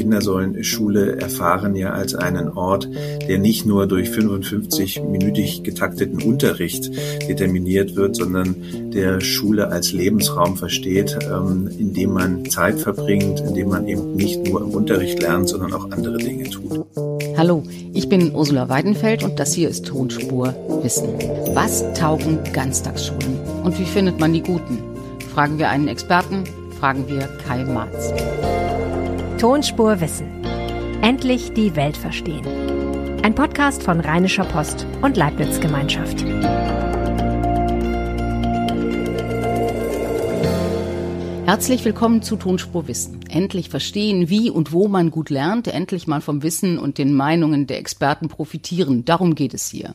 Kinder sollen Schule erfahren ja als einen Ort, der nicht nur durch 55-minütig getakteten Unterricht determiniert wird, sondern der Schule als Lebensraum versteht, ähm, in dem man Zeit verbringt, in dem man eben nicht nur im Unterricht lernt, sondern auch andere Dinge tut. Hallo, ich bin Ursula Weidenfeld und das hier ist Tonspur Wissen. Was taugen Ganztagsschulen und wie findet man die guten? Fragen wir einen Experten, fragen wir Kai Marz. Tonspur Wissen. Endlich die Welt verstehen. Ein Podcast von Rheinischer Post und Leibniz Gemeinschaft. Herzlich willkommen zu Tonspur Wissen. Endlich verstehen, wie und wo man gut lernt, endlich mal vom Wissen und den Meinungen der Experten profitieren. Darum geht es hier.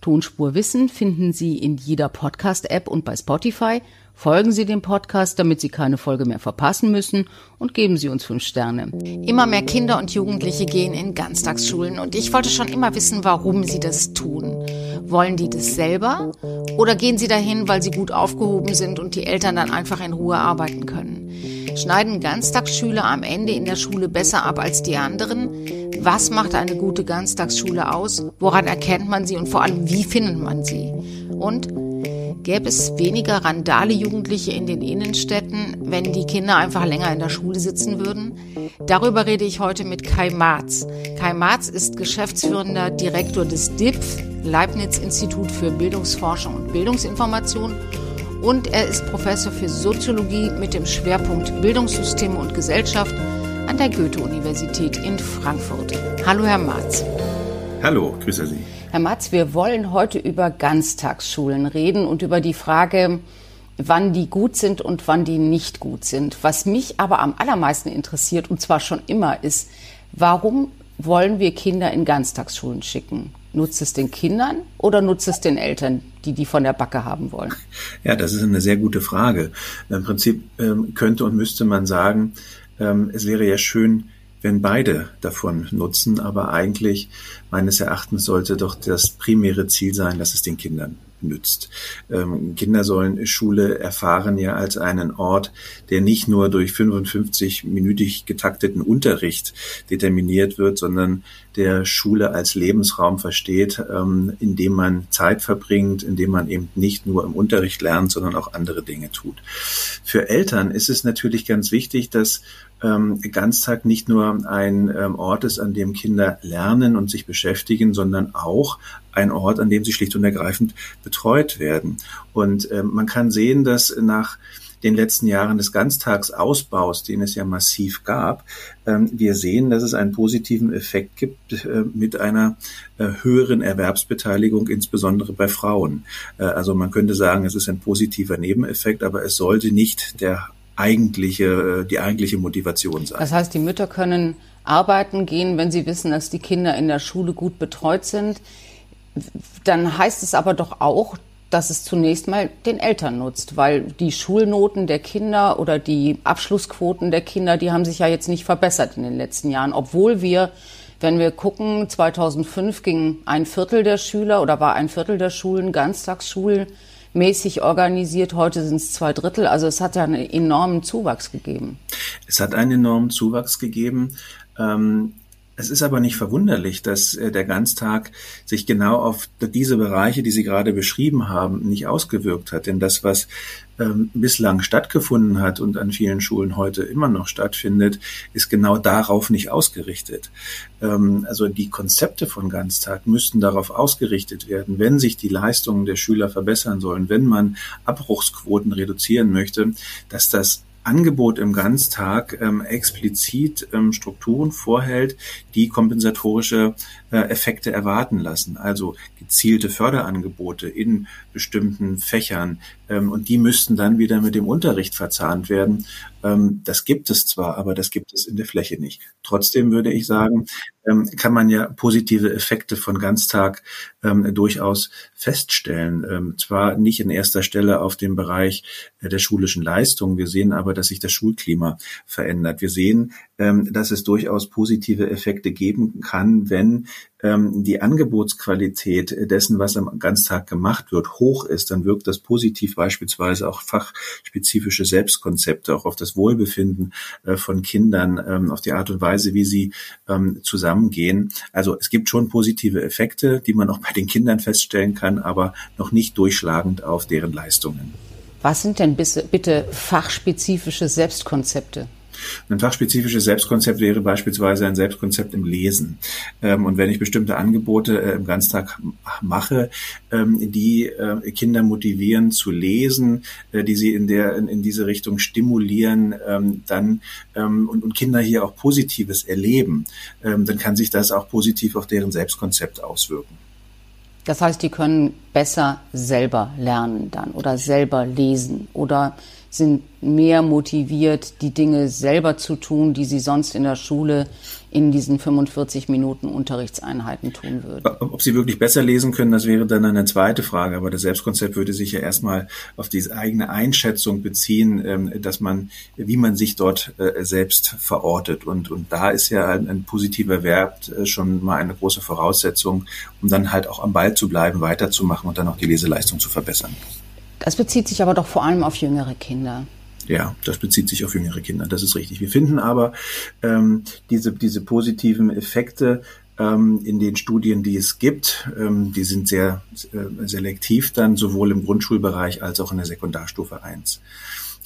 Tonspur Wissen finden Sie in jeder Podcast-App und bei Spotify Folgen Sie dem Podcast, damit Sie keine Folge mehr verpassen müssen und geben Sie uns fünf Sterne. Immer mehr Kinder und Jugendliche gehen in Ganztagsschulen und ich wollte schon immer wissen, warum sie das tun. Wollen die das selber oder gehen sie dahin, weil sie gut aufgehoben sind und die Eltern dann einfach in Ruhe arbeiten können? Schneiden Ganztagsschüler am Ende in der Schule besser ab als die anderen? Was macht eine gute Ganztagsschule aus? Woran erkennt man sie und vor allem, wie findet man sie? Und Gäbe es weniger randale Jugendliche in den Innenstädten, wenn die Kinder einfach länger in der Schule sitzen würden? Darüber rede ich heute mit Kai Marz. Kai Marz ist geschäftsführender Direktor des DIPF, Leibniz Institut für Bildungsforschung und Bildungsinformation und er ist Professor für Soziologie mit dem Schwerpunkt Bildungssysteme und Gesellschaft an der Goethe-Universität in Frankfurt. Hallo, Herr Marz. Hallo, grüße Sie. Herr Matz, wir wollen heute über Ganztagsschulen reden und über die Frage, wann die gut sind und wann die nicht gut sind. Was mich aber am allermeisten interessiert, und zwar schon immer, ist, warum wollen wir Kinder in Ganztagsschulen schicken? Nutzt es den Kindern oder nutzt es den Eltern, die die von der Backe haben wollen? Ja, das ist eine sehr gute Frage. Im Prinzip ähm, könnte und müsste man sagen, es wäre ja schön, wenn beide davon nutzen, aber eigentlich meines Erachtens sollte doch das primäre Ziel sein, dass es den Kindern nützt. Ähm, Kinder sollen Schule erfahren ja als einen Ort, der nicht nur durch 55-minütig getakteten Unterricht determiniert wird, sondern der Schule als Lebensraum versteht, ähm, in dem man Zeit verbringt, in dem man eben nicht nur im Unterricht lernt, sondern auch andere Dinge tut. Für Eltern ist es natürlich ganz wichtig, dass ähm, Ganztag nicht nur ein ähm, Ort ist, an dem Kinder lernen und sich beschäftigen, sondern auch ein Ort, an dem sie schlicht und ergreifend betreut werden. Und ähm, man kann sehen, dass nach den letzten Jahren des Ganztagsausbaus, den es ja massiv gab, ähm, wir sehen, dass es einen positiven Effekt gibt äh, mit einer äh, höheren Erwerbsbeteiligung, insbesondere bei Frauen. Äh, also man könnte sagen, es ist ein positiver Nebeneffekt, aber es sollte nicht der eigentliche, die eigentliche Motivation sein. Das heißt, die Mütter können arbeiten gehen, wenn sie wissen, dass die Kinder in der Schule gut betreut sind. Dann heißt es aber doch auch, dass es zunächst mal den Eltern nutzt, weil die Schulnoten der Kinder oder die Abschlussquoten der Kinder, die haben sich ja jetzt nicht verbessert in den letzten Jahren, obwohl wir wenn wir gucken, 2005 ging ein Viertel der Schüler oder war ein Viertel der Schulen ganztagsschulmäßig organisiert. Heute sind es zwei Drittel. Also es hat ja einen enormen Zuwachs gegeben. Es hat einen enormen Zuwachs gegeben. Ähm es ist aber nicht verwunderlich, dass äh, der Ganztag sich genau auf diese Bereiche, die Sie gerade beschrieben haben, nicht ausgewirkt hat. Denn das, was ähm, bislang stattgefunden hat und an vielen Schulen heute immer noch stattfindet, ist genau darauf nicht ausgerichtet. Ähm, also die Konzepte von Ganztag müssten darauf ausgerichtet werden, wenn sich die Leistungen der Schüler verbessern sollen, wenn man Abbruchsquoten reduzieren möchte, dass das Angebot im Ganztag ähm, explizit ähm, Strukturen vorhält, die kompensatorische Effekte erwarten lassen. Also gezielte Förderangebote in bestimmten Fächern. Ähm, und die müssten dann wieder mit dem Unterricht verzahnt werden. Ähm, das gibt es zwar, aber das gibt es in der Fläche nicht. Trotzdem würde ich sagen, ähm, kann man ja positive Effekte von Ganztag durchaus feststellen. Zwar nicht in erster Stelle auf dem Bereich äh, der schulischen Leistung. Wir sehen aber, dass sich das Schulklima verändert. Wir sehen, ähm, dass es durchaus positive Effekte geben kann, wenn ähm, die Angebotsqualität dessen, was am Ganztag gemacht wird, hoch ist, dann wirkt das positiv beispielsweise auch fachspezifische Selbstkonzepte, auch auf das Wohlbefinden äh, von Kindern, ähm, auf die Art und Weise, wie sie ähm, zusammengehen. Also es gibt schon positive Effekte, die man auch bei den Kindern feststellen kann, aber noch nicht durchschlagend auf deren Leistungen. Was sind denn bitte fachspezifische Selbstkonzepte? Ein fachspezifisches Selbstkonzept wäre beispielsweise ein Selbstkonzept im Lesen. Ähm, und wenn ich bestimmte Angebote äh, im Ganztag mache, ähm, die äh, Kinder motivieren zu lesen, äh, die sie in der in, diese Richtung stimulieren, ähm, dann und, und Kinder hier auch Positives erleben, dann kann sich das auch positiv auf deren Selbstkonzept auswirken. Das heißt, die können besser selber lernen dann oder selber lesen oder sind mehr motiviert, die Dinge selber zu tun, die sie sonst in der Schule in diesen 45 Minuten Unterrichtseinheiten tun würden. Ob sie wirklich besser lesen können, das wäre dann eine zweite Frage. Aber das Selbstkonzept würde sich ja erstmal auf diese eigene Einschätzung beziehen, ähm, dass man, wie man sich dort äh, selbst verortet. Und, und da ist ja ein, ein positiver Wert äh, schon mal eine große Voraussetzung, um dann halt auch am Ball zu bleiben, weiterzumachen und dann auch die Leseleistung zu verbessern. Das bezieht sich aber doch vor allem auf jüngere Kinder. Ja, das bezieht sich auf jüngere Kinder, das ist richtig. Wir finden aber ähm, diese, diese positiven Effekte ähm, in den Studien, die es gibt, ähm, die sind sehr äh, selektiv dann sowohl im Grundschulbereich als auch in der Sekundarstufe 1.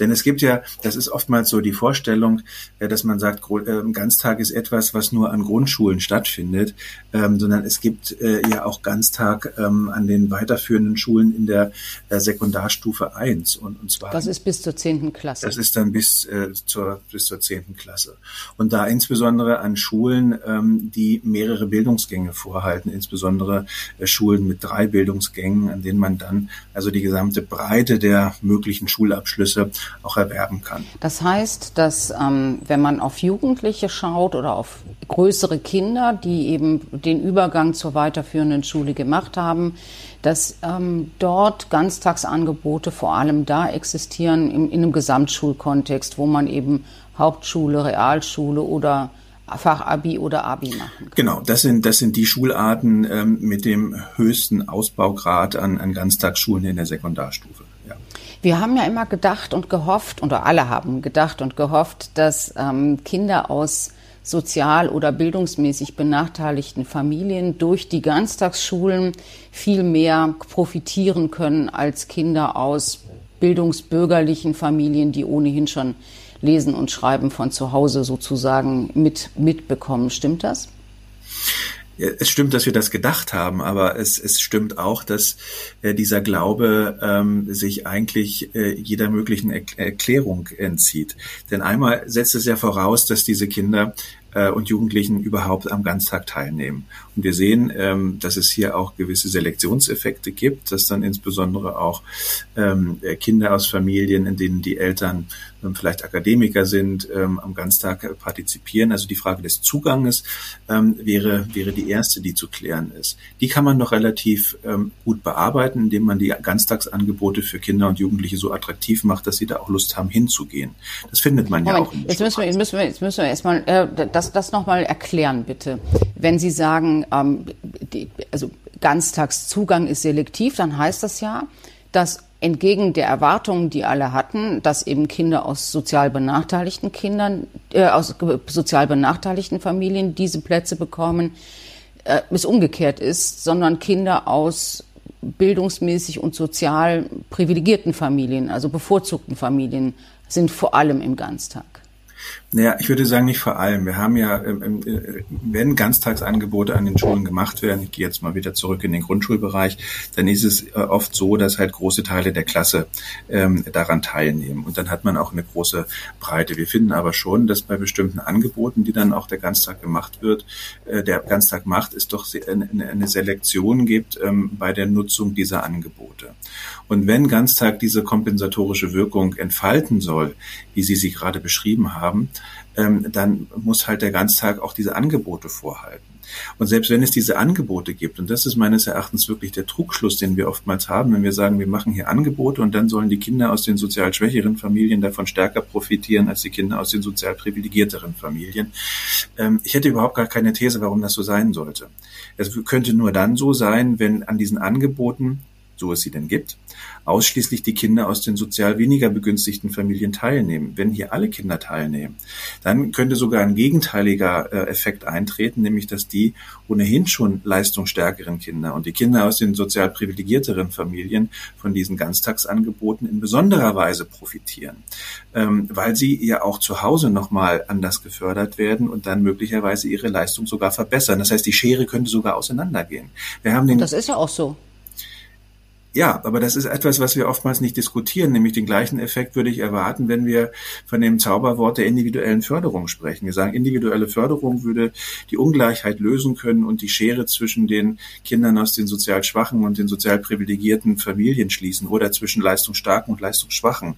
Denn es gibt ja, das ist oftmals so die Vorstellung, äh, dass man sagt, äh, Ganztag ist etwas, was nur an Grundschulen stattfindet, ähm, sondern es gibt äh, ja auch Ganztag ähm, an den weiterführenden Schulen in der Sekundarstufe 1. Und, und zwar. Das ist bis zur zehnten Klasse. Das ist dann bis zur, bis zur zehnten Klasse. Und da insbesondere an Schulen, ähm, die mehrere Bildungsgänge vorhalten, insbesondere Schulen mit drei Bildungsgängen, an denen man dann also die gesamte Breite der möglichen Schulabschlüsse auch erwerben kann. Das heißt, dass ähm, wenn man auf Jugendliche schaut oder auf größere Kinder, die eben den Übergang zur weiterführenden Schule gemacht haben, dass ähm, dort Ganztagsangebote vor allem da existieren im, in einem Gesamtschulkontext, wo man eben Hauptschule, Realschule oder Fachabi oder Abi machen kann. Genau, das sind, das sind die Schularten ähm, mit dem höchsten Ausbaugrad an, an Ganztagsschulen in der Sekundarstufe. Wir haben ja immer gedacht und gehofft, oder alle haben gedacht und gehofft, dass ähm, Kinder aus sozial oder bildungsmäßig benachteiligten Familien durch die Ganztagsschulen viel mehr profitieren können als Kinder aus bildungsbürgerlichen Familien, die ohnehin schon Lesen und Schreiben von zu Hause sozusagen mit, mitbekommen. Stimmt das? Es stimmt, dass wir das gedacht haben, aber es, es stimmt auch, dass äh, dieser Glaube ähm, sich eigentlich äh, jeder möglichen er Erklärung entzieht. Denn einmal setzt es ja voraus, dass diese Kinder äh, und Jugendlichen überhaupt am Ganztag teilnehmen. Und wir sehen, ähm, dass es hier auch gewisse Selektionseffekte gibt, dass dann insbesondere auch ähm, Kinder aus Familien, in denen die Eltern ähm, vielleicht Akademiker sind, ähm, am Ganztag partizipieren. Also die Frage des Zuganges ähm, wäre, wäre die erste, die zu klären ist. Die kann man noch relativ ähm, gut bearbeiten, indem man die Ganztagsangebote für Kinder und Jugendliche so attraktiv macht, dass sie da auch Lust haben, hinzugehen. Das findet man Moment, ja auch. Jetzt müssen wir, jetzt müssen wir, jetzt müssen wir erstmal äh, das, das nochmal erklären, bitte. Wenn Sie sagen, ähm, die, also Ganztagszugang ist selektiv, dann heißt das ja, dass entgegen der Erwartungen, die alle hatten, dass eben Kinder aus sozial benachteiligten Kindern, äh, aus sozial benachteiligten Familien diese Plätze bekommen, äh, es umgekehrt ist, sondern Kinder aus bildungsmäßig und sozial privilegierten Familien, also bevorzugten Familien, sind vor allem im Ganztag. Naja, ich würde sagen, nicht vor allem. Wir haben ja, ähm, ähm, äh, wenn Ganztagsangebote an den Schulen gemacht werden, ich gehe jetzt mal wieder zurück in den Grundschulbereich, dann ist es äh, oft so, dass halt große Teile der Klasse ähm, daran teilnehmen. Und dann hat man auch eine große Breite. Wir finden aber schon, dass bei bestimmten Angeboten, die dann auch der Ganztag gemacht wird, äh, der Ganztag macht, es doch eine, Selektion gibt bei der Nutzung dieser Angebote. Und wenn Ganztag diese kompensatorische Wirkung entfalten soll, wie Sie sie gerade beschrieben haben, haben, ähm, dann muss halt der Ganztag auch diese Angebote vorhalten. Und selbst wenn es diese Angebote gibt, und das ist meines Erachtens wirklich der Trugschluss, den wir oftmals haben, wenn wir sagen, wir machen hier Angebote und dann sollen die Kinder aus den sozial schwächeren Familien davon stärker profitieren als die Kinder aus den sozial privilegierteren Familien. Ähm, ich hätte überhaupt gar keine These, warum das so sein sollte. Es könnte nur dann so sein, wenn an diesen Angeboten so es sie denn gibt, ausschließlich die Kinder aus den sozial weniger begünstigten Familien teilnehmen. Wenn hier alle Kinder teilnehmen, dann könnte sogar ein gegenteiliger äh, Effekt eintreten, nämlich dass die ohnehin schon leistungsstärkeren Kinder und die Kinder aus den sozial privilegierteren Familien von diesen Ganztagsangeboten in besonderer Weise profitieren, ähm, weil sie ja auch zu Hause nochmal anders gefördert werden und dann möglicherweise ihre Leistung sogar verbessern. Das heißt, die Schere könnte sogar auseinandergehen. Wir haben den das ist ja auch so. Ja, aber das ist etwas, was wir oftmals nicht diskutieren. Nämlich den gleichen Effekt würde ich erwarten, wenn wir von dem Zauberwort der individuellen Förderung sprechen. Wir sagen, individuelle Förderung würde die Ungleichheit lösen können und die Schere zwischen den Kindern aus den sozial schwachen und den sozial privilegierten Familien schließen oder zwischen leistungsstarken und leistungsschwachen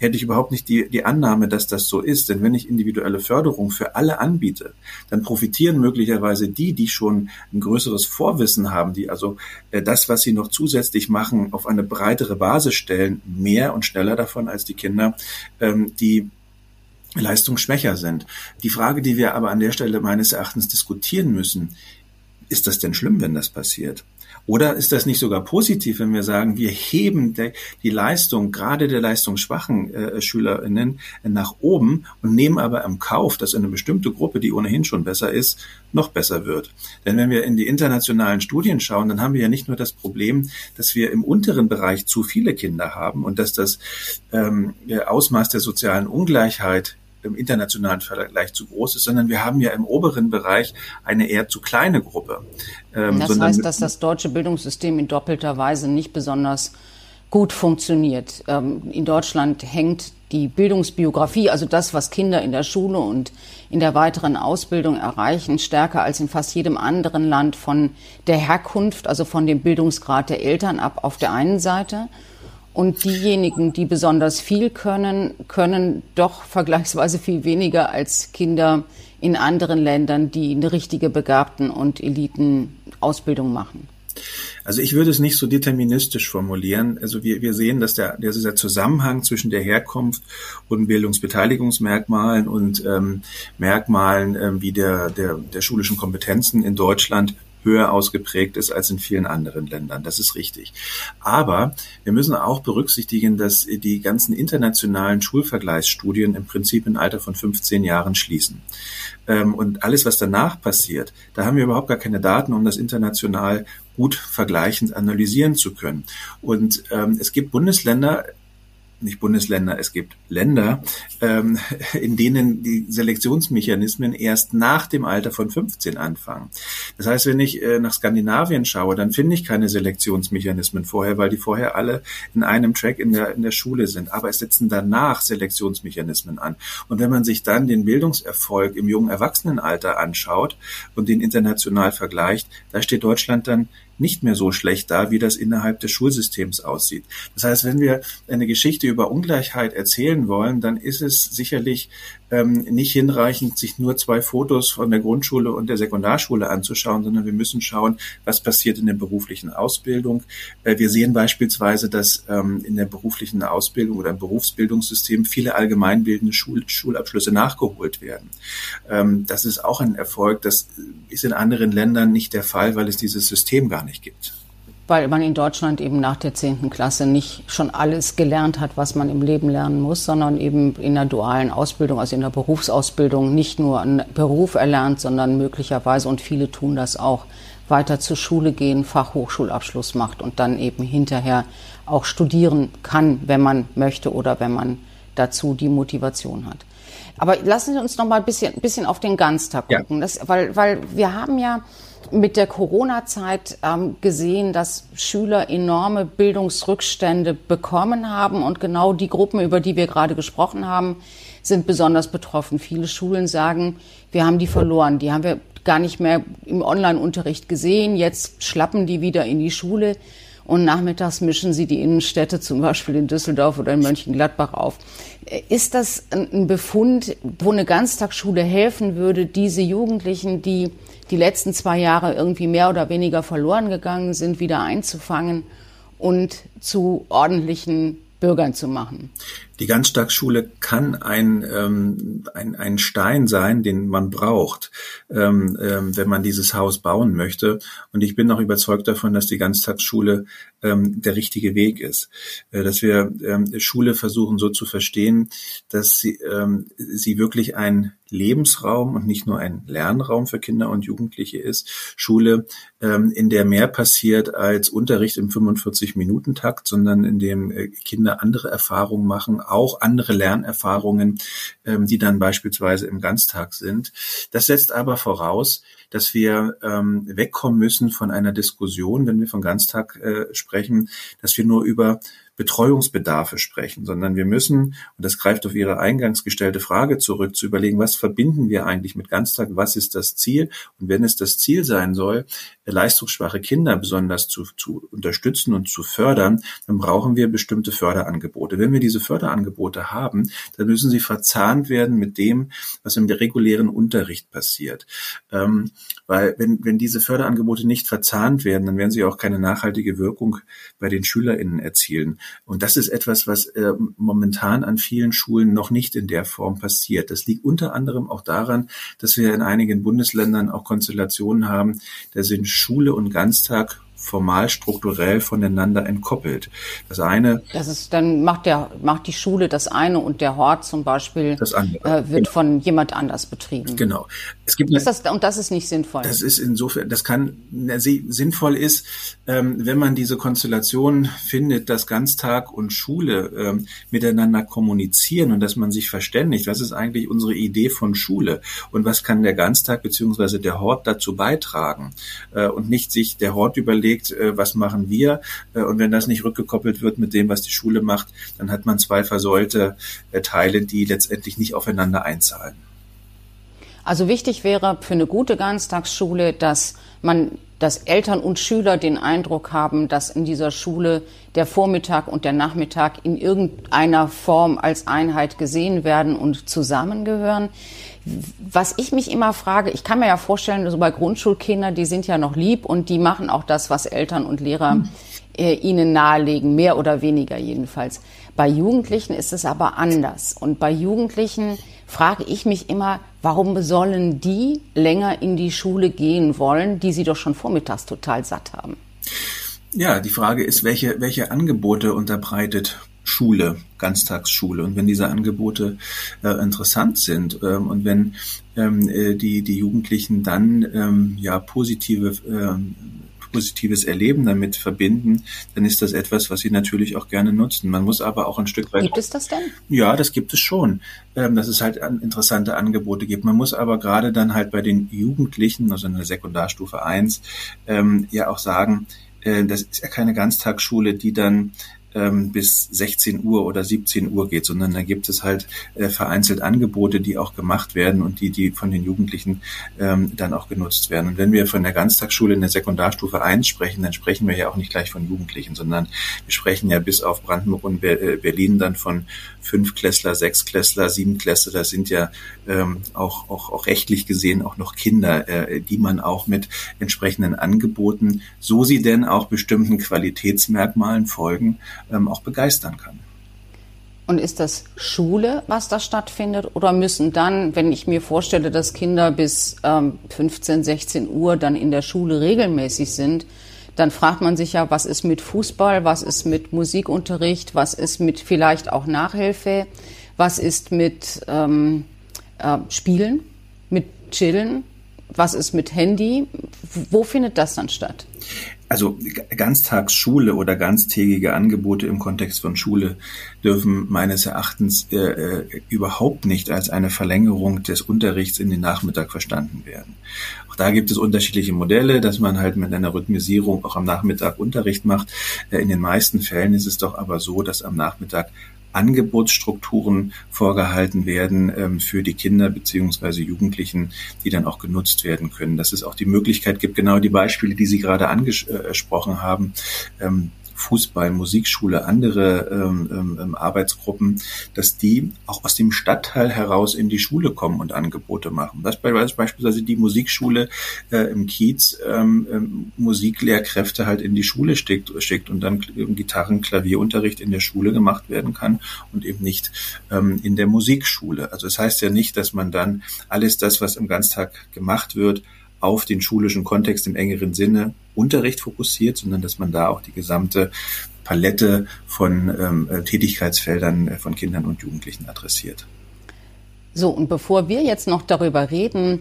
hätte ich überhaupt nicht die, die Annahme, dass das so ist. Denn wenn ich individuelle Förderung für alle anbiete, dann profitieren möglicherweise die, die schon ein größeres Vorwissen haben, die also äh, das, was sie noch zusätzlich machen, auf eine breitere Basis stellen, mehr und schneller davon als die Kinder, ähm, die leistungsschwächer sind. Die Frage, die wir aber an der Stelle meines Erachtens diskutieren müssen, ist das denn schlimm, wenn das passiert? Oder ist das nicht sogar positiv, wenn wir sagen, wir heben die Leistung gerade der leistungsschwachen äh, SchülerInnen nach oben und nehmen aber im Kauf, dass eine bestimmte Gruppe, die ohnehin schon besser ist, noch besser wird. Denn wenn wir in die internationalen Studien schauen, dann haben wir ja nicht nur das Problem, dass wir im unteren Bereich zu viele Kinder haben und dass das ähm, Ausmaß der sozialen Ungleichheit im internationalen Vergleich zu groß ist, sondern wir haben ja im oberen Bereich eine eher zu kleine Gruppe. Ähm, das heißt, dass das deutsche Bildungssystem in doppelter Weise nicht besonders gut funktioniert. Ähm, in Deutschland hängt die Bildungsbiografie, also das, was Kinder in der Schule und in der weiteren Ausbildung erreichen, stärker als in fast jedem anderen Land von der Herkunft, also von dem Bildungsgrad der Eltern ab auf der einen Seite und diejenigen, die besonders viel können, können doch vergleichsweise viel weniger als Kinder in anderen Ländern, die eine richtige Begabten- und Elitenausbildung machen. Also ich würde es nicht so deterministisch formulieren. Also wir, wir sehen, dass der, dieser Zusammenhang zwischen der Herkunft und Bildungsbeteiligungsmerkmalen und ähm, Merkmalen ähm, wie der, der, der schulischen Kompetenzen in Deutschland höher ausgeprägt ist als in vielen anderen Ländern. Das ist richtig. Aber wir müssen auch berücksichtigen, dass die ganzen internationalen Schulvergleichsstudien im Prinzip im Alter von 15 Jahren schließen. Ähm, und alles, was danach passiert, da haben wir überhaupt gar keine Daten, um das international gut vergleichend analysieren zu können. Und ähm, es gibt Bundesländer, nicht Bundesländer, es gibt Länder, ähm, in denen die Selektionsmechanismen erst nach dem Alter von 15 anfangen. Das heißt, wenn ich äh, nach Skandinavien schaue, dann finde ich keine Selektionsmechanismen vorher, weil die vorher alle in einem Track in der, in der Schule sind. Aber es setzen danach Selektionsmechanismen an. Und wenn man sich dann den Bildungserfolg im jungen Erwachsenenalter anschaut und den international vergleicht, da steht Deutschland dann nicht mehr so schlecht da, wie das innerhalb des Schulsystems aussieht. Das heißt, wenn wir eine Geschichte über Ungleichheit erzählen wollen, dann ist es sicherlich ähm, nicht hinreichend, sich nur zwei Fotos von der Grundschule und der Sekundarschule anzuschauen, sondern wir müssen schauen, was passiert in der beruflichen Ausbildung. Äh, wir sehen beispielsweise, dass ähm, in der beruflichen Ausbildung oder im Berufsbildungssystem viele allgemeinbildende Schul Schulabschlüsse nachgeholt werden. Ähm, das ist auch ein Erfolg. Das ist in anderen Ländern nicht der Fall, weil es dieses System gar nicht gibt weil man in Deutschland eben nach der zehnten Klasse nicht schon alles gelernt hat, was man im Leben lernen muss, sondern eben in der dualen Ausbildung, also in der Berufsausbildung nicht nur einen Beruf erlernt, sondern möglicherweise, und viele tun das auch, weiter zur Schule gehen, Fachhochschulabschluss macht und dann eben hinterher auch studieren kann, wenn man möchte oder wenn man dazu die Motivation hat. Aber lassen Sie uns noch mal ein bisschen, bisschen auf den Ganztag gucken, ja. das, weil, weil wir haben ja mit der Corona-Zeit ähm, gesehen, dass Schüler enorme Bildungsrückstände bekommen haben und genau die Gruppen, über die wir gerade gesprochen haben, sind besonders betroffen. Viele Schulen sagen, wir haben die verloren, die haben wir gar nicht mehr im Online-Unterricht gesehen, jetzt schlappen die wieder in die Schule. und nachmittags mischen sie die Innenstädte, zum Beispiel in Düsseldorf oder in Mönchengladbach auf. Ist das ein Befund, wo eine Ganztagsschule helfen würde, diese Jugendlichen, die die letzten zwei Jahre irgendwie mehr oder weniger verloren gegangen sind, wieder einzufangen und zu ordentlichen Bürgern zu machen? Die Ganztagsschule kann ein, ähm, ein, ein Stein sein, den man braucht, ähm, ähm, wenn man dieses Haus bauen möchte. Und ich bin auch überzeugt davon, dass die Ganztagsschule ähm, der richtige Weg ist. Äh, dass wir ähm, Schule versuchen so zu verstehen, dass sie, ähm, sie wirklich ein Lebensraum und nicht nur ein Lernraum für Kinder und Jugendliche ist. Schule, ähm, in der mehr passiert als Unterricht im 45-Minuten-Takt, sondern in dem äh, Kinder andere Erfahrungen machen, auch andere Lernerfahrungen, ähm, die dann beispielsweise im Ganztag sind. Das setzt aber voraus, dass wir ähm, wegkommen müssen von einer Diskussion, wenn wir von Ganztag äh, sprechen, dass wir nur über Betreuungsbedarfe sprechen, sondern wir müssen, und das greift auf Ihre eingangs gestellte Frage zurück, zu überlegen, was verbinden wir eigentlich mit Ganztag, was ist das Ziel? Und wenn es das Ziel sein soll, leistungsschwache Kinder besonders zu, zu unterstützen und zu fördern, dann brauchen wir bestimmte Förderangebote. Wenn wir diese Förderangebote haben, dann müssen sie verzahnt werden mit dem, was im regulären Unterricht passiert. Ähm, weil wenn, wenn diese Förderangebote nicht verzahnt werden, dann werden sie auch keine nachhaltige Wirkung bei den SchülerInnen erzielen. Und das ist etwas, was äh, momentan an vielen Schulen noch nicht in der Form passiert. Das liegt unter anderem auch daran, dass wir in einigen Bundesländern auch Konstellationen haben, da sind Schule und Ganztag formal strukturell voneinander entkoppelt. Das eine. Das ist, dann macht der, macht die Schule das eine und der Hort zum Beispiel. Äh, wird genau. von jemand anders betrieben. Genau. Es gibt ist das, und das ist nicht sinnvoll. Das ist insofern, das kann sinnvoll ist, ähm, wenn man diese Konstellation findet, dass Ganztag und Schule ähm, miteinander kommunizieren und dass man sich verständigt. Was ist eigentlich unsere Idee von Schule und was kann der Ganztag beziehungsweise der Hort dazu beitragen äh, und nicht sich der Hort überlegt überlegt, äh, was machen wir? Äh, und wenn das nicht rückgekoppelt wird mit dem, was die Schule macht, dann hat man zwei versäulte äh, Teile, die letztendlich nicht aufeinander einzahlen. Also wichtig wäre für eine gute Ganztagsschule, dass man, dass Eltern und Schüler den Eindruck haben, dass in dieser Schule der Vormittag und der Nachmittag in irgendeiner Form als Einheit gesehen werden und zusammengehören. Was ich mich immer frage, ich kann mir ja vorstellen, so bei Grundschulkindern, die sind ja noch lieb und die machen auch das, was Eltern und Lehrer äh, ihnen nahelegen, mehr oder weniger jedenfalls. Bei Jugendlichen ist es aber anders. Und bei Jugendlichen frage ich mich immer, warum sollen die länger in die Schule gehen wollen, die sie doch schon vormittags total satt haben? Ja, die Frage ist, welche, welche Angebote unterbreitet Schule, Ganztagsschule. Und wenn diese Angebote äh, interessant sind ähm, und wenn ähm, äh, die, die Jugendlichen dann ähm, ja positive ähm, positives Erleben damit verbinden, dann ist das etwas, was sie natürlich auch gerne nutzen. Man muss aber auch ein Stück weit. Gibt es das denn? Ja, das gibt es schon, ähm, dass es halt interessante Angebote gibt. Man muss aber gerade dann halt bei den Jugendlichen, also in der Sekundarstufe 1, ähm, ja auch sagen, äh, das ist ja keine Ganztagsschule, die dann ähm, bis 16 Uhr oder 17 Uhr geht, sondern da gibt es halt äh, vereinzelt Angebote, die auch gemacht werden und die, die von den Jugendlichen ähm, dann auch genutzt werden. Und wenn wir von der Ganztagsschule in der Sekundarstufe 1 sprechen, dann sprechen wir ja auch nicht gleich von Jugendlichen, sondern wir sprechen ja bis auf Brandenburg und äh, Berlin dann von Fünfklässler, Sechsklässler, Siebenklässler. Das sind ja ähm, auch, auch, auch rechtlich gesehen auch noch Kinder, äh, die man auch mit entsprechenden Angeboten, so sie denn auch bestimmten Qualitätsmerkmalen folgen, ähm, auch begeistern kann. Und ist das Schule, was da stattfindet? Oder müssen dann, wenn ich mir vorstelle, dass Kinder bis ähm, 15, 16 Uhr dann in der Schule regelmäßig sind, dann fragt man sich ja, was ist mit Fußball, was ist mit Musikunterricht, was ist mit vielleicht auch Nachhilfe, was ist mit ähm, äh, Spielen, mit Chillen, was ist mit Handy? Wo findet das dann statt? Also Ganztagsschule oder ganztägige Angebote im Kontext von Schule dürfen meines Erachtens äh, äh, überhaupt nicht als eine Verlängerung des Unterrichts in den Nachmittag verstanden werden. Auch da gibt es unterschiedliche Modelle, dass man halt mit einer Rhythmisierung auch am Nachmittag Unterricht macht. Äh, in den meisten Fällen ist es doch aber so, dass am Nachmittag Angebotsstrukturen vorgehalten werden ähm, für die Kinder beziehungsweise Jugendlichen, die dann auch genutzt werden können. Dass es auch die Möglichkeit gibt, genau die Beispiele, die Sie gerade angesprochen haben, ähm, Fußball, Musikschule, andere ähm, ähm, ähm, Arbeitsgruppen, dass die auch aus dem Stadtteil heraus in die Schule kommen und Angebote machen. Das beispielsweise die Musikschule äh, im Kiez ähm, ähm, Musiklehrkräfte halt in die Schule steckt, steckt und dann Gitarren, Klavierunterricht in der Schule gemacht werden kann und eben nicht ähm, in der Musikschule. Also es das heißt ja nicht, dass man dann alles das, was im Ganztag gemacht wird, auf den schulischen Kontext im engeren Sinne Unterricht fokussiert, sondern dass man da auch die gesamte Palette von ähm, äh, Tätigkeitsfeldern äh, von Kindern und Jugendlichen adressiert. So, und bevor wir jetzt noch darüber reden,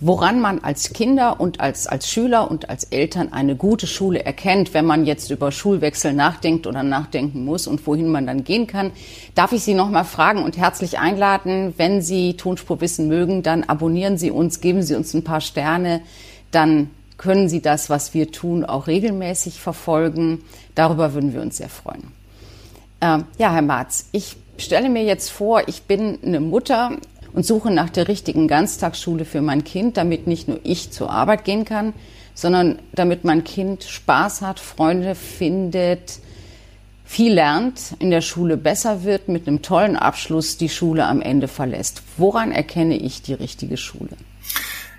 woran man als Kinder und als, als Schüler und als Eltern eine gute Schule erkennt, wenn man jetzt über Schulwechsel nachdenkt oder nachdenken muss und wohin man dann gehen kann, darf ich Sie noch mal fragen und herzlich einladen, wenn Sie Tonspur wissen mögen, dann abonnieren Sie uns, geben Sie uns ein paar Sterne, dann können Sie das, was wir tun, auch regelmäßig verfolgen. Darüber würden wir uns sehr freuen. Ähm, ja, Herr Marz, ich stelle mir jetzt vor, ich bin eine Mutter und suche nach der richtigen Ganztagsschule für mein Kind, damit nicht nur ich zur Arbeit gehen kann, sondern damit mein Kind Spaß hat, Freunde findet, viel lernt, in der Schule besser wird, mit einem tollen Abschluss die Schule am Ende verlässt. Woran erkenne ich die richtige Schule?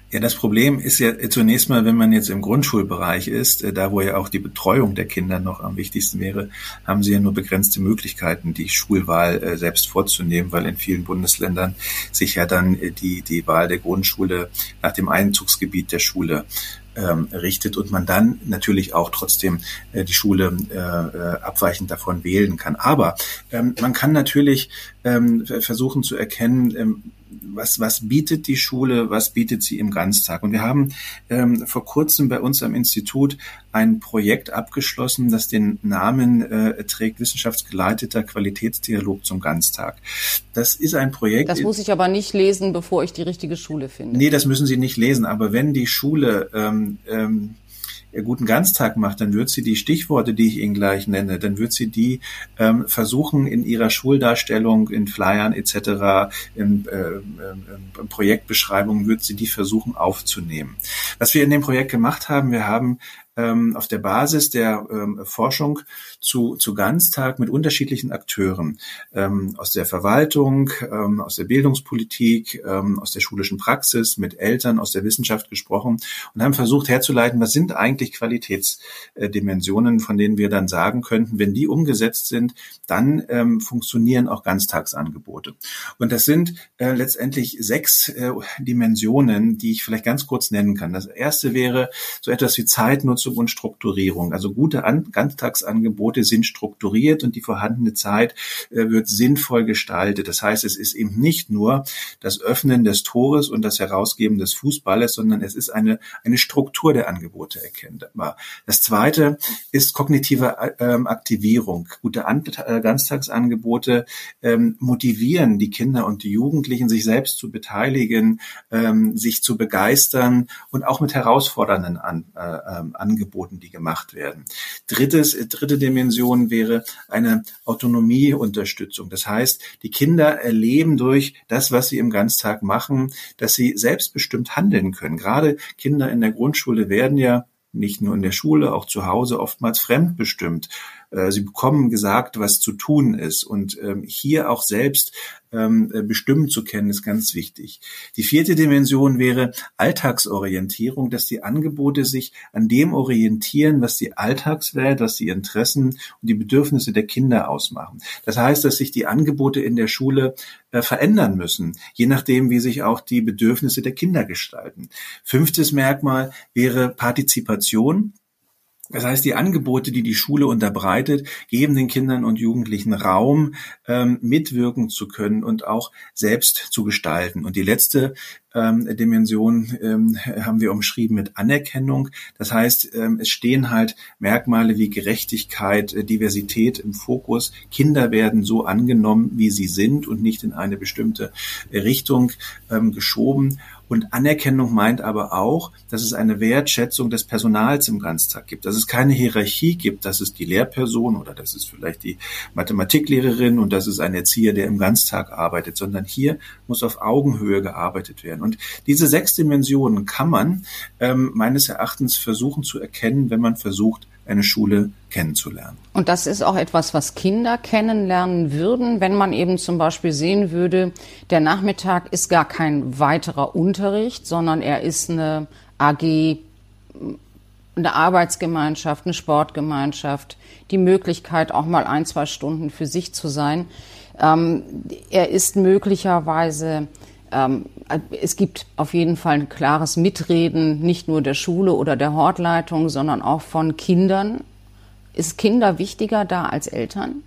Ja, das Problem ist ja zunächst mal, wenn man jetzt im Grundschulbereich ist, äh, da wo ja auch die Betreuung der Kinder noch am wichtigsten wäre, haben sie ja nur begrenzte Möglichkeiten, die Schulwahl äh, selbst vorzunehmen, weil in vielen Bundesländern sich ja dann äh, die, die Wahl der Grundschule nach dem Einzugsgebiet der Schule ähm, richtet und man dann natürlich auch trotzdem äh, die Schule äh, abweichend davon wählen kann. Aber ähm, man kann natürlich ähm, versuchen zu erkennen, ähm, was, was bietet die Schule, was bietet sie im Ganztag. Und wir haben ähm, vor kurzem bei uns am Institut ein Projekt abgeschlossen, das den Namen äh, trägt Wissenschaftsgeleiteter Qualitätsdialog zum Ganztag. Das ist ein Projekt. Das muss ich aber nicht lesen, bevor ich die richtige Schule finde. Nee, das müssen Sie nicht lesen. Aber wenn die Schule ähm, ähm, guten Ganztag macht, dann wird sie die Stichworte, die ich Ihnen gleich nenne, dann wird sie die ähm, versuchen in ihrer Schuldarstellung, in Flyern etc., in, äh, äh, in Projektbeschreibungen, wird sie die versuchen aufzunehmen. Was wir in dem Projekt gemacht haben, wir haben ähm, auf der Basis der ähm, Forschung zu, zu Ganztag mit unterschiedlichen Akteuren ähm, aus der Verwaltung, ähm, aus der Bildungspolitik, ähm, aus der schulischen Praxis, mit Eltern, aus der Wissenschaft gesprochen und haben versucht herzuleiten, was sind eigentlich Qualitätsdimensionen, von denen wir dann sagen könnten, wenn die umgesetzt sind, dann ähm, funktionieren auch Ganztagsangebote. Und das sind äh, letztendlich sechs äh, Dimensionen, die ich vielleicht ganz kurz nennen kann. Das erste wäre so etwas wie Zeitnutzung Abgrenzung und Strukturierung. Also gute An Ganztagsangebote sind strukturiert und die vorhandene Zeit äh, wird sinnvoll gestaltet. Das heißt, es ist eben nicht nur das Öffnen des Tores und das Herausgeben des Fußballes, sondern es ist eine, eine Struktur der Angebote erkennbar. Das zweite ist kognitive ähm, Aktivierung. Gute An äh, Ganztagsangebote ähm, motivieren die Kinder und die Jugendlichen, sich selbst zu beteiligen, ähm, sich zu begeistern und auch mit herausfordernden An äh, ähm, Angeboten Angeboten, die gemacht werden. Drittes, dritte Dimension wäre eine Autonomieunterstützung. Das heißt, die Kinder erleben durch das, was sie im Ganztag machen, dass sie selbstbestimmt handeln können. Gerade Kinder in der Grundschule werden ja nicht nur in der Schule, auch zu Hause oftmals fremdbestimmt. Äh, sie bekommen gesagt, was zu tun ist. Und ähm, hier auch selbst ähm, äh, bestimmen zu können, ist ganz wichtig. Die vierte Dimension wäre Alltagsorientierung, dass die Angebote sich an dem orientieren, was die Alltagswelt, was die Interessen und die Bedürfnisse der Kinder ausmachen. Das heißt, dass sich die Angebote in der Schule äh, verändern müssen, je nachdem, wie sich auch die Bedürfnisse der Kinder gestalten. Fünftes Merkmal wäre Partizipation. Das heißt, die Angebote, die die Schule unterbreitet, geben den Kindern und Jugendlichen Raum, ähm, mitwirken zu können und auch selbst zu gestalten. Und die letzte ähm, Dimension ähm, haben wir umschrieben mit Anerkennung. Das heißt, ähm, es stehen halt Merkmale wie Gerechtigkeit, äh, Diversität im Fokus. Kinder werden so angenommen, wie sie sind und nicht in eine bestimmte Richtung ähm, geschoben. Und Anerkennung meint aber auch, dass es eine Wertschätzung des Personals im Ganztag gibt, dass es keine Hierarchie gibt, dass es die Lehrperson oder das ist vielleicht die Mathematiklehrerin und das ist ein Erzieher, der im Ganztag arbeitet, sondern hier muss auf Augenhöhe gearbeitet werden. Und diese sechs Dimensionen kann man ähm, meines Erachtens versuchen zu erkennen, wenn man versucht, eine Schule kennenzulernen. Und das ist auch etwas, was Kinder kennenlernen würden, wenn man eben zum Beispiel sehen würde, der Nachmittag ist gar kein weiterer Unterricht, sondern er ist eine AG, eine Arbeitsgemeinschaft, eine Sportgemeinschaft, die Möglichkeit, auch mal ein, zwei Stunden für sich zu sein. Ähm, er ist möglicherweise es gibt auf jeden Fall ein klares Mitreden, nicht nur der Schule oder der Hortleitung, sondern auch von Kindern. Ist Kinder wichtiger da als Eltern?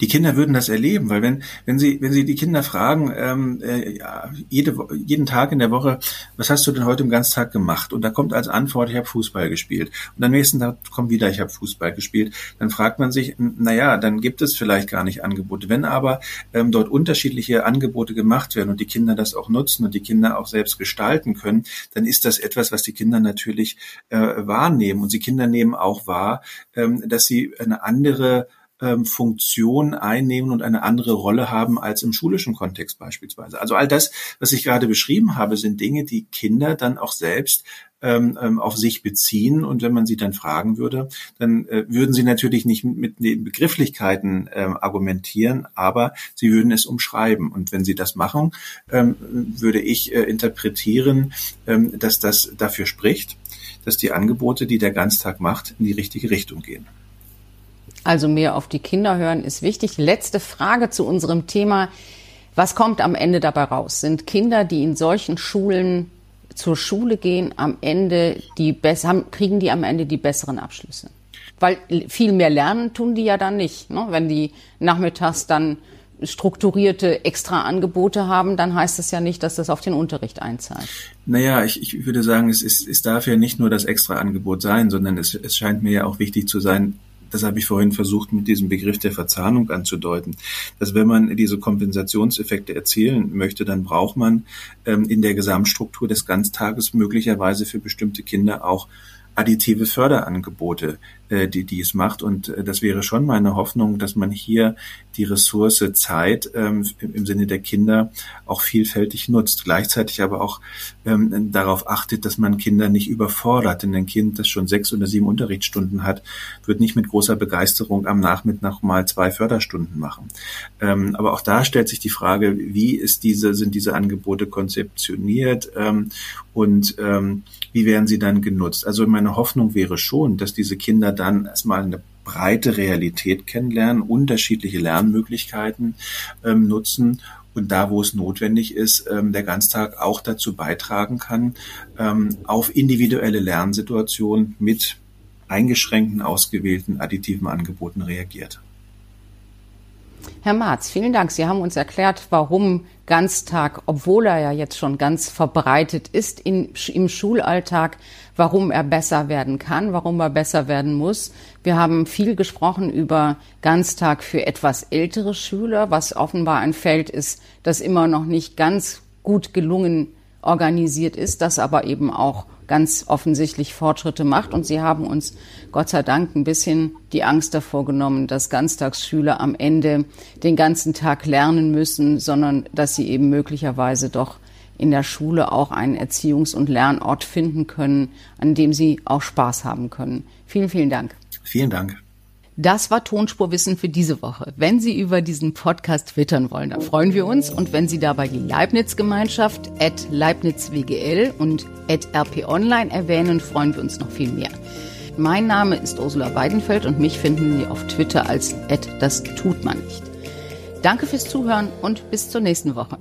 Die Kinder würden das erleben, weil wenn, wenn Sie, wenn Sie die Kinder fragen, ähm, äh, ja, jede, jeden Tag in der Woche, was hast du denn heute im ganzen Tag gemacht? Und da kommt als Antwort, ich habe Fußball gespielt. Und am nächsten Tag kommt wieder, ich habe Fußball gespielt. Dann fragt man sich, na ja, dann gibt es vielleicht gar nicht Angebote. Wenn aber ähm, dort unterschiedliche Angebote gemacht werden und die Kinder das auch nutzen und die Kinder auch selbst gestalten können, dann ist das etwas, was die Kinder natürlich äh, wahrnehmen. Und die Kinder nehmen auch wahr, ähm, dass sie eine andere ähm, Funktion einnehmen und eine andere Rolle haben als im schulischen Kontext beispielsweise. Also all das, was ich gerade beschrieben habe, sind Dinge, die Kinder dann auch selbst ähm, ähm, auf sich beziehen. Und wenn man sie dann fragen würde, dann äh, würden sie natürlich nicht mit den Begrifflichkeiten ähm, argumentieren, aber sie würden es umschreiben. Und wenn sie das machen, ähm, würde ich äh, interpretieren, ähm, dass das dafür spricht, dass die Angebote, die der Ganztag macht, in die richtige Richtung gehen. Also mehr auf die Kinder hören ist wichtig. Letzte Frage zu unserem Thema. Was kommt am Ende dabei raus? Sind Kinder, die in solchen Schulen zur Schule gehen, am Ende die haben, kriegen die am Ende die besseren Abschlüsse? Weil viel mehr lernen tun die ja dann nicht. Ne? Wenn die nachmittags dann strukturierte extra Angebote haben, dann heißt das ja nicht, dass das auf den Unterricht einzahlt. Naja, ich, ich würde sagen, es, ist, es darf ja nicht nur das extra Angebot sein, sondern es, es scheint mir ja auch wichtig zu sein, das habe ich vorhin versucht mit diesem Begriff der Verzahnung anzudeuten, dass wenn man diese Kompensationseffekte erzielen möchte, dann braucht man ähm, in der Gesamtstruktur des Ganztages möglicherweise für bestimmte Kinder auch additive Förderangebote, äh, die dies macht. Und äh, das wäre schon meine Hoffnung, dass man hier die Ressource Zeit ähm, im Sinne der Kinder auch vielfältig nutzt. Gleichzeitig aber auch ähm, darauf achtet, dass man Kinder nicht überfordert. Denn ein Kind, das schon sechs oder sieben Unterrichtsstunden hat, wird nicht mit großer Begeisterung am Nachmittag mal zwei Förderstunden machen. Ähm, aber auch da stellt sich die Frage, wie ist diese, sind diese Angebote konzeptioniert ähm, und ähm, wie werden sie dann genutzt? Also meine Hoffnung wäre schon, dass diese Kinder dann erstmal eine breite Realität kennenlernen, unterschiedliche Lernmöglichkeiten ähm, nutzen und da, wo es notwendig ist, ähm, der Ganztag auch dazu beitragen kann, ähm, auf individuelle Lernsituationen mit eingeschränkten, ausgewählten additiven Angeboten reagiert. Herr Marz, vielen Dank. Sie haben uns erklärt, warum Ganztag, obwohl er ja jetzt schon ganz verbreitet ist in, im Schulalltag, warum er besser werden kann, warum er besser werden muss. Wir haben viel gesprochen über Ganztag für etwas ältere Schüler, was offenbar ein Feld ist, das immer noch nicht ganz gut gelungen organisiert ist, das aber eben auch ganz offensichtlich Fortschritte macht. Und Sie haben uns Gott sei Dank ein bisschen die Angst davor genommen, dass Ganztagsschüler am Ende den ganzen Tag lernen müssen, sondern dass sie eben möglicherweise doch in der Schule auch einen Erziehungs- und Lernort finden können, an dem sie auch Spaß haben können. Vielen, vielen Dank. Vielen Dank. Das war Tonspurwissen für diese Woche. Wenn Sie über diesen Podcast twittern wollen, dann freuen wir uns. Und wenn Sie dabei die Leibniz-Gemeinschaft at LeibnizWGL und at RP Online erwähnen, freuen wir uns noch viel mehr. Mein Name ist Ursula Weidenfeld und mich finden Sie auf Twitter als at das tut man nicht. Danke fürs Zuhören und bis zur nächsten Woche.